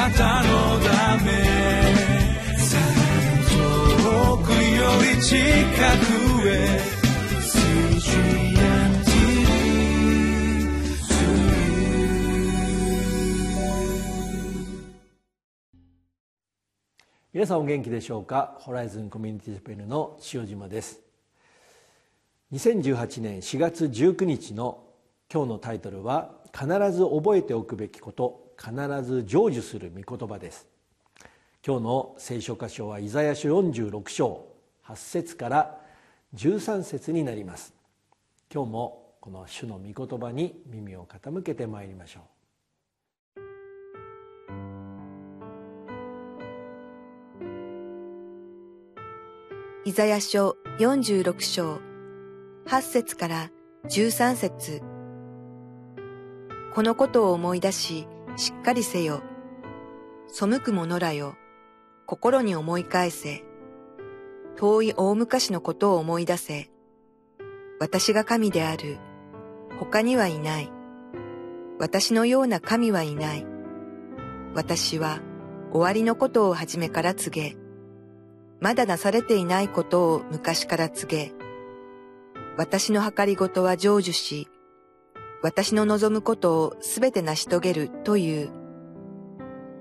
なたのため遠くより近くへ皆さんお元気でしょうか？ホライズンコミュニティチャペルの塩島です。2018年4月19日の今日のタイトルは必ず覚えておくべきこと必ず成就する御言葉です。今日の聖書箇所はイザヤ書46章8節から13節になります。今日もこの主の御言葉に耳を傾けてまいりましょう。イザヤ書46章8節から13節。このことを思い出し、しっかりせよ。背く者らよ、心に思い返せ。遠い大昔のことを思い出せ。私が神である。他にはいない。私のような神はいない。私は終わりのことを初めから告げ、まだなされていないことを昔から告げ、私の計りごとは成就し、私の望むことをすべて成し遂げるという。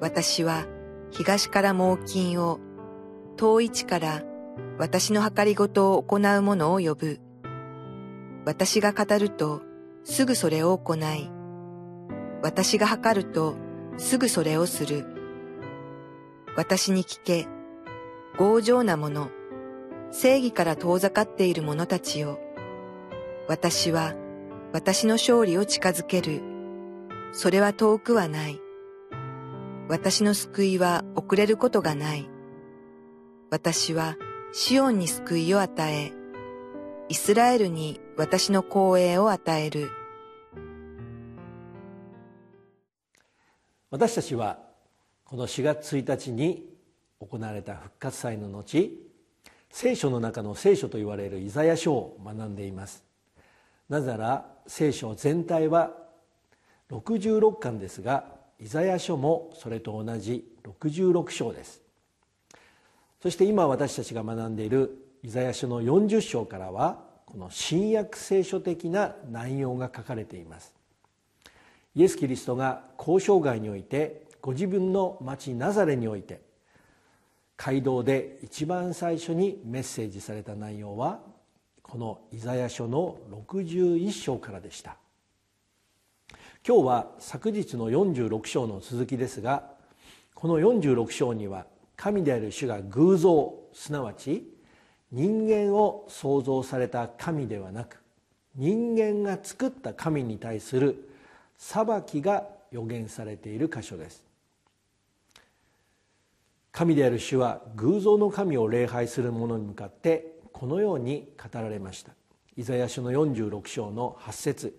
私は東から猛禽を、遠い地から私の計りごとを行う者を呼ぶ。私が語るとすぐそれを行い、私が測るとすぐそれをする。私に聞け、強情な者、正義から遠ざかっている者たちよ。私は私の勝利を近づける。それは遠くはない。私の救いは遅れることがない。私はシオンに救いを与え、イスラエルに私の光栄を与える。私たちはこの4月1日に行われた復活祭の後聖書の中の聖書と言われるイザヤ書を学んでいますなぜなら聖書全体は66巻ですがイザヤ書もそれと同じ66章です。そして今私たちが学んでいるイザヤ書の40章からはこの新約聖書的な内容が書かれています。イエス・キリストが交渉外においてご自分の町ナザレにおいて街道で一番最初にメッセージされた内容はこのイザヤ書の61章からでした。今日は昨日の46章の続きですがこの46章には神である主が偶像すなわち人間を創造された神ではなく人間が作った神に対する裁きが予言されている箇所です。神である主は偶像の神を礼拝する者に向かってこのように語られました。イザヤ書の46章の8節。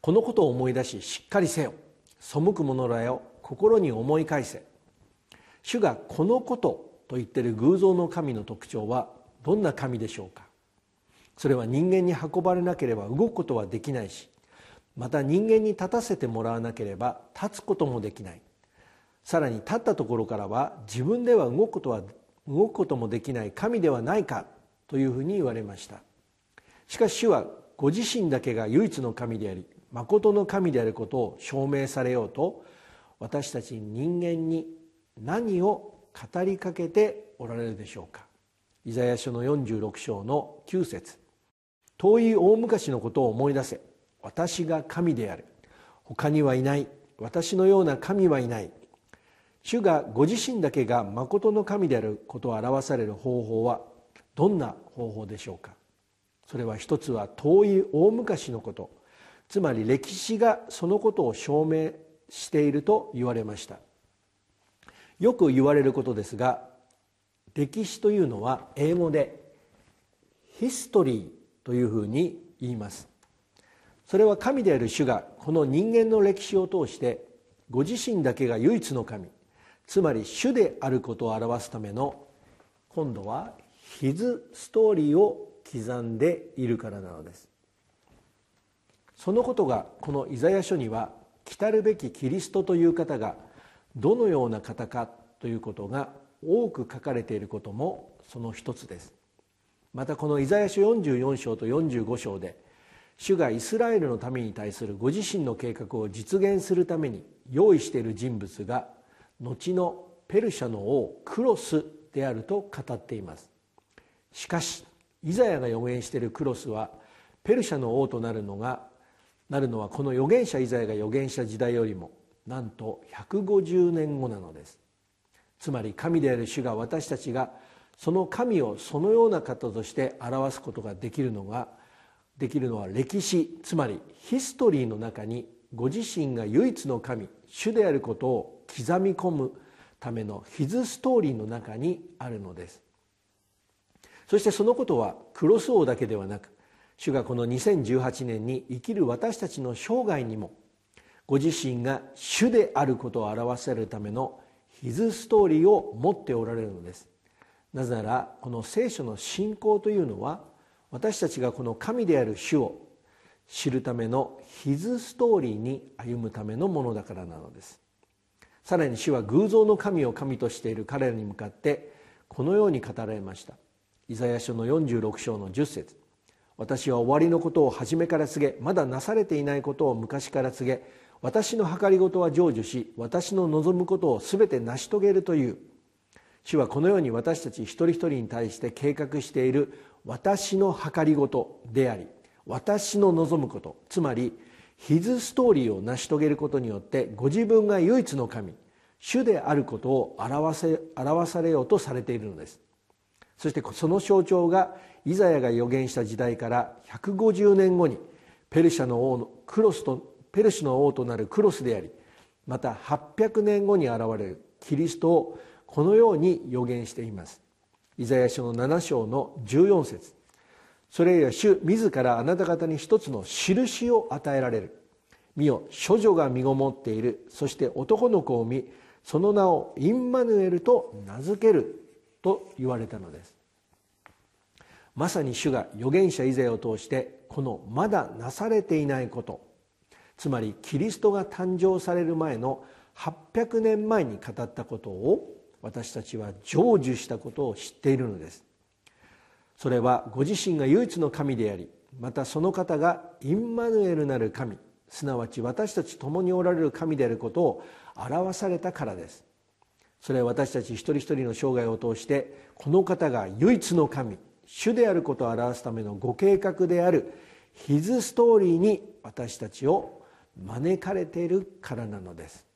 このことを思い出ししっかりせよ。背く者らよ心に思い返せ。主がこのことと言っている偶像の神の特徴はどんな神でしょうか。それは人間に運ばれなければ動くことはできないしまた人間に立たせてもらわなければ立つこともできない。さらに立ったところからは自分では動くことは動くこともできない神ではないかというふうに言われました。しかし主はご自身だけが唯一の神であり誠の神であることを証明されようと私たち人間に何を語りかけておられるでしょうか。イザヤ書の46章の9節。遠い大昔のことを思い出せ。私が神である。他にはいない。私のような神はいない。主がご自身だけが誠の神であることを表される方法はどんな方法でしょうか？それは一つは遠い大昔のこと。つまり歴史がそのことを証明していると言われました。よく言われることですが歴史というのは英語でヒストリーというふうに言います。それは神である主がこの人間の歴史を通してご自身だけが唯一の神。つまり主であることを表すための今度はヒズストーリーを刻んでいるからなのです。そのことがこのイザヤ書には来たるべきキリストという方がどのような方かということが多く書かれていることもその一つです。またこのイザヤ書44章と45章で主がイスラエルの民に対するご自身の計画を実現するために用意している人物が後のペルシャの王クロスであると語っています。しかしイザヤが予言しているクロスはペルシャの王となるのがなるのはこの預言者イザヤが預言した時代よりもなんと150年後なのです。つまり神である主が私たちがその神をそのような方として表すことができるのができるのは歴史つまりヒストリーの中にご自身が唯一の神主であることを刻み込むためのヒズストーリーの中にあるのです。そしてそのことはクロス王だけではなく主がこの2018年に生きる私たちの生涯にもご自身が主であることを表せるためのヒズストーリーを持っておられるのです。なぜならこの聖書の信仰というのは私たちがこの神である主を知るためのヒズストーリーに歩むためのものだからなのです。さらに主は偶像の神を神としている彼らに向かってこのように語られました。イザヤ書の46章の10節。私は終わりのことを初めから告げまだなされていないことを昔から告げ私の計りごとは成就し私の望むことを全て成し遂げるという。主はこのように私たち一人一人に対して計画している私の計りごとであり私の望むことつまりヒズストーリーを成し遂げることによってご自分が唯一の神主であることを表せ表されようとされているのです。そしてその象徴がイザヤが予言した時代から150年後にペルシャの王のクロスとペルシの王となるクロスでありまた800年後に現れるキリストをこのように予言しています。イザヤ書の7章の14節。それや主自らあなた方に一つの印を与えられる。見よ処女が身ごもっている。そして男の子を見その名をインマヌエルと名付ける。と言われたのです。まさに主が預言者イザヤを通してこのまだなされていないこと。つまりキリストが誕生される前の800年前に語ったことを私たちは成就したことを知っているのです。それはご自身が唯一の神でありまたその方がインマヌエルなる神すなわち私たち共におられる神であることを表されたからです。それは私たち一人一人の生涯を通してこの方が唯一の神主であることを表すためのご計画であるヒズストーリーに私たちを招かれているからなのです。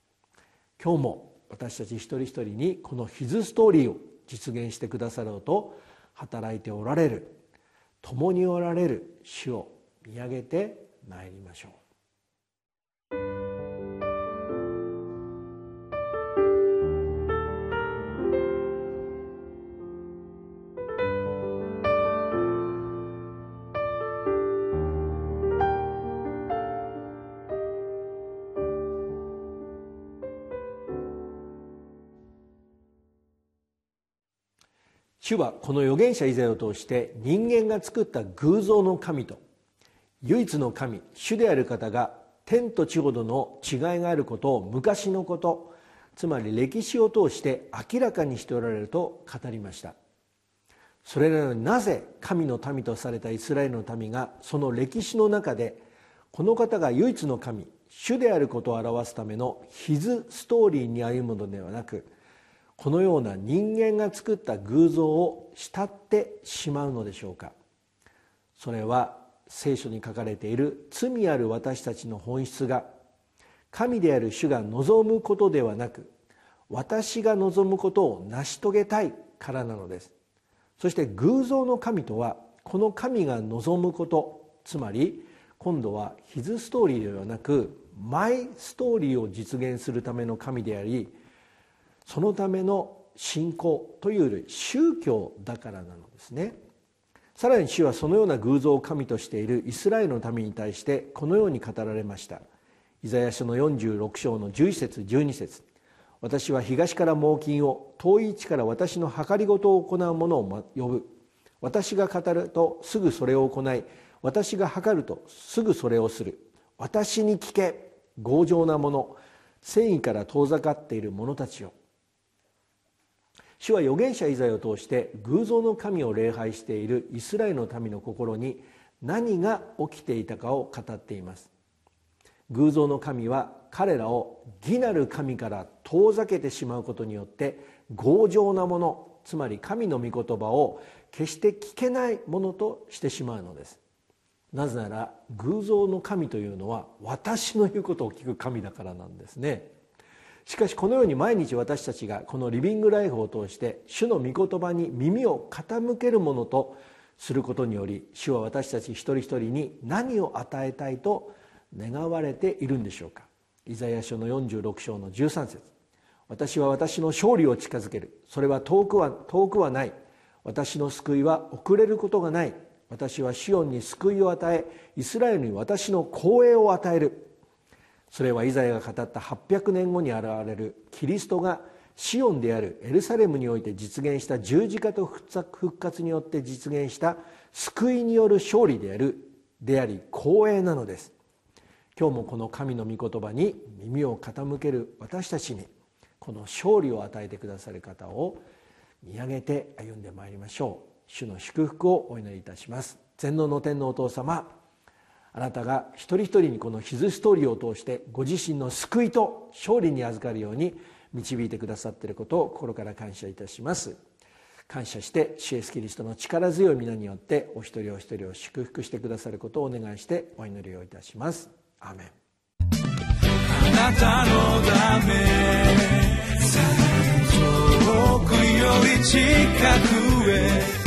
今日も私たち一人一人にこのヒズストーリーを実現してくださろうと働いておられる。共におられる主を見上げてまいりましょう。主はこの預言者以前を通して人間が作った偶像の神と唯一の神主である方が天と地ほどの違いがあることを昔のことつまり歴史を通して明らかにしておられると語りました。それなのになぜ神の民とされたイスラエルの民がその歴史の中でこの方が唯一の神主であることを表すためのヒズストーリーに歩むのではなくこのような人間が作った偶像を慕ってしまうのでしょうか？それは聖書に書かれている罪ある私たちの本質が神である主が望むことではなく私が望むことを成し遂げたいからなのです。そして偶像の神とはこの神が望むことつまり今度はヒズストーリーではなくマイストーリーを実現するための神でありそのための信仰というより宗教だからなのですね。さらに主はそのような偶像を神としているイスラエルの民に対してこのように語られました。イザヤ書の46章の11節12節。私は東から猛禽を遠い位置から私の計りごとを行う者を呼ぶ。私が語るとすぐそれを行い私が計るとすぐそれをする。私に聞け強情な者戦意から遠ざかっている者たちを。主は預言者イザヤを通して偶像の神を礼拝しているイスラエルの民の心に何が起きていたかを語っています。偶像の神は彼らを義なる神から遠ざけてしまうことによって強情なものつまり神の御言葉を決して聞けないものとしてしまうのです。なぜなら偶像の神というのは私の言うことを聞く神だからなんですね。しかしこのように毎日私たちがこのリビングライフを通して主の御言葉に耳を傾けるものとすることにより主は私たち一人一人に何を与えたいと願われているんでしょうか。イザヤ書の46章の13節。私は私の勝利を近づける。それは遠くは遠くはない。私の救いは遅れることがない。私はシオンに救いを与えイスラエルに私の光栄を与える。それはイザヤが語った800年後に現れるキリストがシオンであるエルサレムにおいて実現した十字架と復活によって実現した救いによる勝利であるであり光栄なのです。今日もこの神の御言葉に耳を傾ける私たちにこの勝利を与えてくださる方を見上げて歩んでまいりましょう。主の祝福をお祈りいたします。全能の天のお父様あなたが一人一人にこのヒズストーリーを通してご自身の救いと勝利に預かるように導いてくださっていることを心から感謝いたします。感謝してシエスキリストの力強い皆によってお一人お一人を祝福してくださることをお願いしてお祈りをいたします。アーメン。あなたのため遠くより近くへ